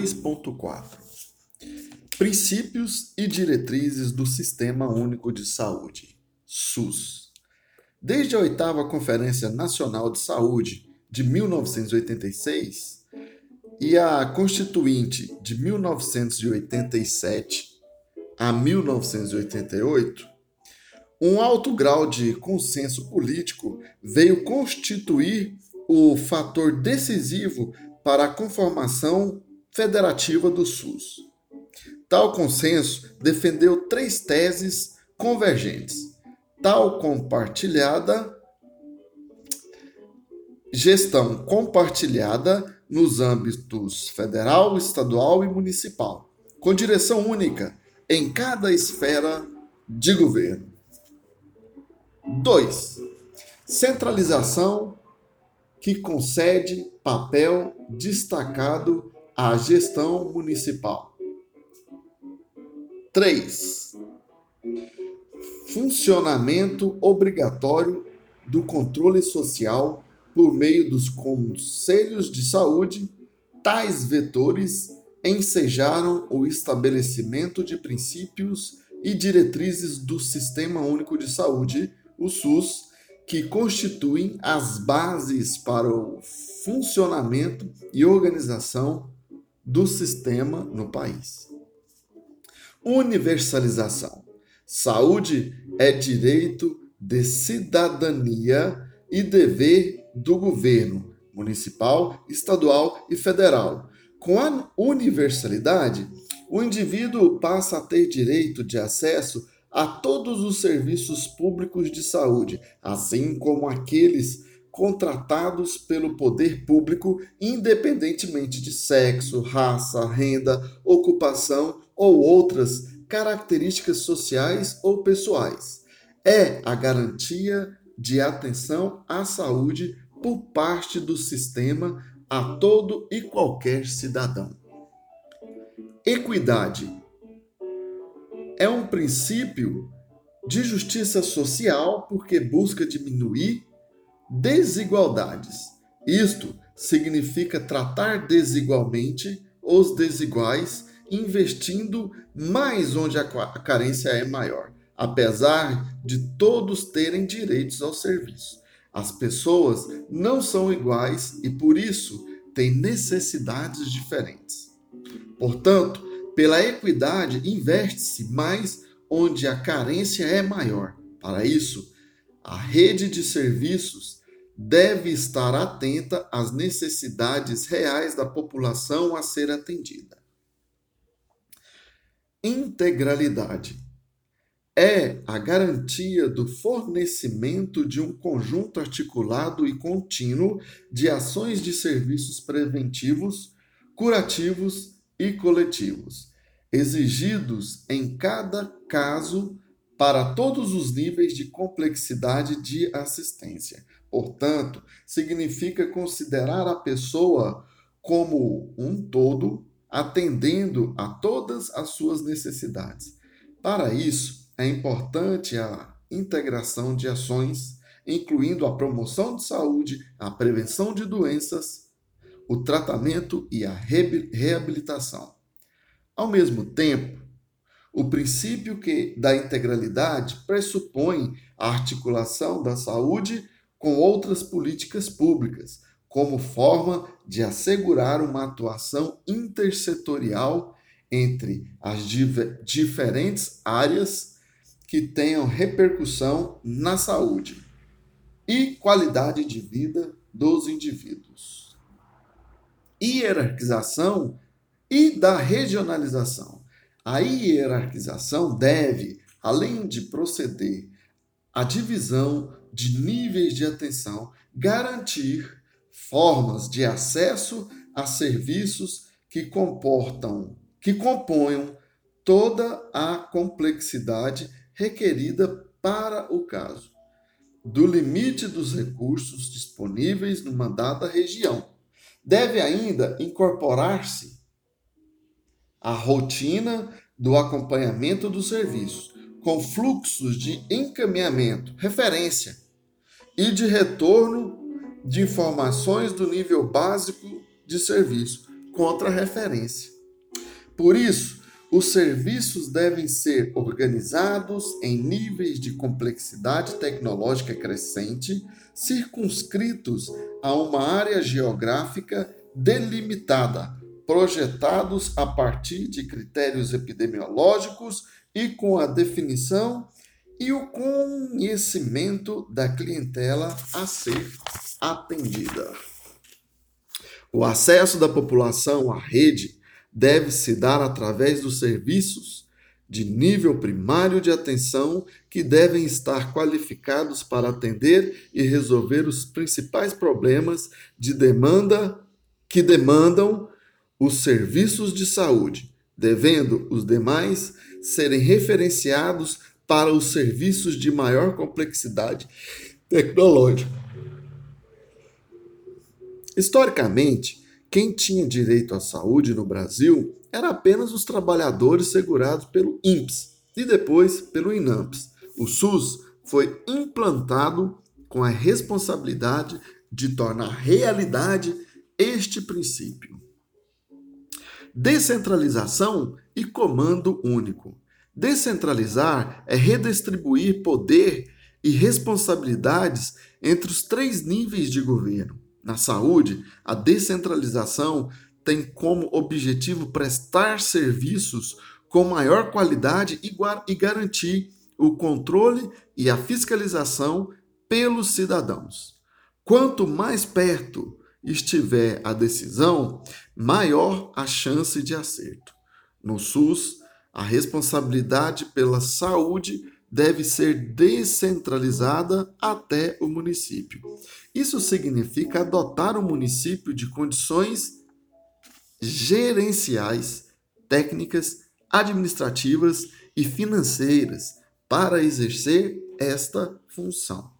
2.4 Princípios e diretrizes do Sistema Único de Saúde, SUS. Desde a oitava Conferência Nacional de Saúde de 1986 e a Constituinte de 1987 a 1988, um alto grau de consenso político veio constituir o fator decisivo para a conformação federativa do SUS. Tal consenso defendeu três teses convergentes: tal compartilhada, gestão compartilhada nos âmbitos federal, estadual e municipal, com direção única em cada esfera de governo. 2. Centralização que concede papel destacado à gestão municipal. 3. Funcionamento obrigatório do controle social por meio dos conselhos de saúde, tais vetores ensejaram o estabelecimento de princípios e diretrizes do Sistema Único de Saúde, o SUS, que constituem as bases para o funcionamento e organização do sistema no país. Universalização. Saúde é direito de cidadania e dever do governo municipal, estadual e federal. Com a universalidade, o indivíduo passa a ter direito de acesso a todos os serviços públicos de saúde, assim como aqueles contratados pelo poder público, independentemente de sexo, raça, renda, ocupação ou outras características sociais ou pessoais. É a garantia de atenção à saúde por parte do sistema a todo e qualquer cidadão. Equidade é um princípio de justiça social porque busca diminuir desigualdades. Isto significa tratar desigualmente os desiguais, investindo mais onde a carência é maior, apesar de todos terem direitos ao serviço. As pessoas não são iguais e por isso têm necessidades diferentes. Portanto, pela equidade, investe-se mais onde a carência é maior. Para isso, a rede de serviços deve estar atenta às necessidades reais da população a ser atendida. Integralidade é a garantia do fornecimento de um conjunto articulado e contínuo de ações de serviços preventivos, curativos e coletivos, exigidos em cada caso para todos os níveis de complexidade de assistência, Portanto, significa considerar a pessoa como um todo, atendendo a todas as suas necessidades. Para isso, é importante a integração de ações, incluindo a promoção de saúde, a prevenção de doenças, o tratamento e a reabilitação. Ao mesmo tempo, o princípio que da integralidade pressupõe a articulação da saúde com outras políticas públicas, como forma de assegurar uma atuação intersetorial entre as diferentes áreas que tenham repercussão na saúde e qualidade de vida dos indivíduos. Hierarquização e da regionalização. A hierarquização deve, além de proceder à divisão de níveis de atenção, garantir formas de acesso a serviços que comportam, que componham toda a complexidade requerida para o caso, do limite dos recursos disponíveis numa dada região. Deve ainda incorporar-se a rotina do acompanhamento dos serviços, com fluxos de encaminhamento, referência e de retorno de informações do nível básico de serviço contra referência. Por isso, os serviços devem ser organizados em níveis de complexidade tecnológica crescente, circunscritos a uma área geográfica delimitada, projetados a partir de critérios epidemiológicos e com a definição e o conhecimento da clientela a ser atendida. O acesso da população à rede deve se dar através dos serviços de nível primário de atenção que devem estar qualificados para atender e resolver os principais problemas de demanda que demandam os serviços de saúde, devendo os demais serem referenciados para os serviços de maior complexidade tecnológica. Historicamente, quem tinha direito à saúde no Brasil era apenas os trabalhadores segurados pelo INPS e depois pelo INAMPS. O SUS foi implantado com a responsabilidade de tornar realidade este princípio. Descentralização e comando único. Descentralizar é redistribuir poder e responsabilidades entre os três níveis de governo na saúde, a descentralização tem como objetivo prestar serviços com maior qualidade e garantir o controle e a fiscalização pelos cidadãos. Quanto mais perto estiver a decisão, maior a chance de acerto. No SUS, a responsabilidade pela saúde deve ser descentralizada até o município. Isso significa adotar o município de condições gerenciais, técnicas, administrativas e financeiras para exercer esta função.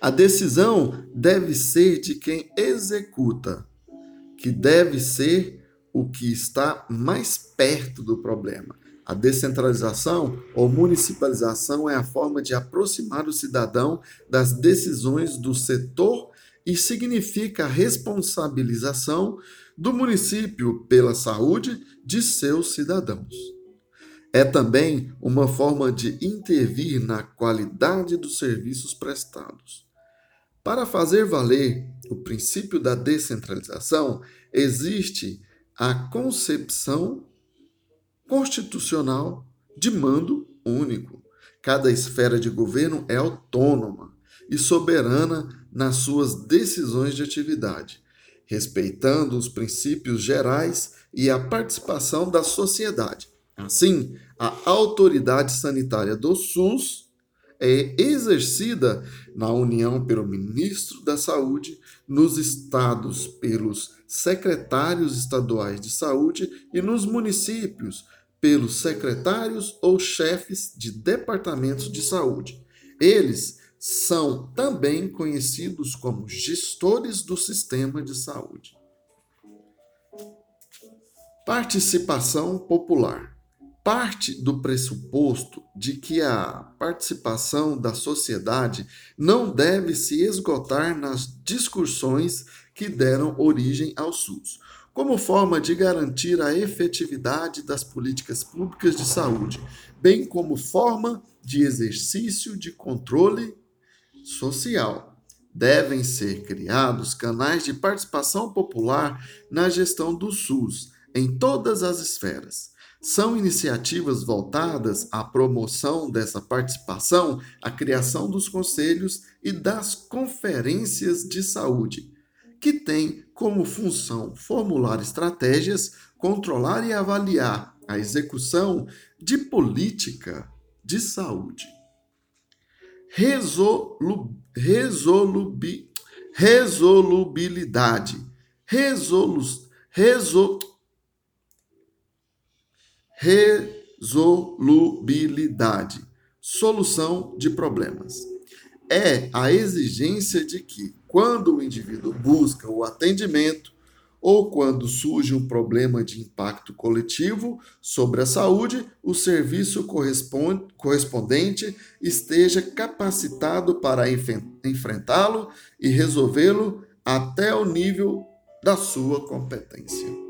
A decisão deve ser de quem executa, que deve ser o que está mais perto do problema. A descentralização ou municipalização é a forma de aproximar o cidadão das decisões do setor e significa a responsabilização do município pela saúde de seus cidadãos. É também uma forma de intervir na qualidade dos serviços prestados. Para fazer valer o princípio da descentralização, existe a concepção constitucional de mando único. Cada esfera de governo é autônoma e soberana nas suas decisões de atividade, respeitando os princípios gerais e a participação da sociedade. Assim, a autoridade sanitária do SUS é exercida na União pelo ministro da Saúde, nos estados pelos secretários estaduais de saúde e nos municípios pelos secretários ou chefes de departamentos de saúde. Eles são também conhecidos como gestores do sistema de saúde. Participação popular. Parte do pressuposto de que a participação da sociedade não deve se esgotar nas discussões que deram origem ao SUS como forma de garantir a efetividade das políticas públicas de saúde, bem como forma de exercício de controle social. Devem ser criados canais de participação popular na gestão do SUS em todas as esferas. São iniciativas voltadas à promoção dessa participação, à criação dos conselhos e das conferências de saúde, que têm como função formular estratégias, controlar e avaliar a execução de política de saúde. Resolu, resolubi, resolubilidade. Resolu, resol, resolubilidade. Solução de problemas. É a exigência de que quando o indivíduo busca o atendimento ou quando surge um problema de impacto coletivo sobre a saúde, o serviço correspondente esteja capacitado para enfrentá-lo e resolvê-lo até o nível da sua competência.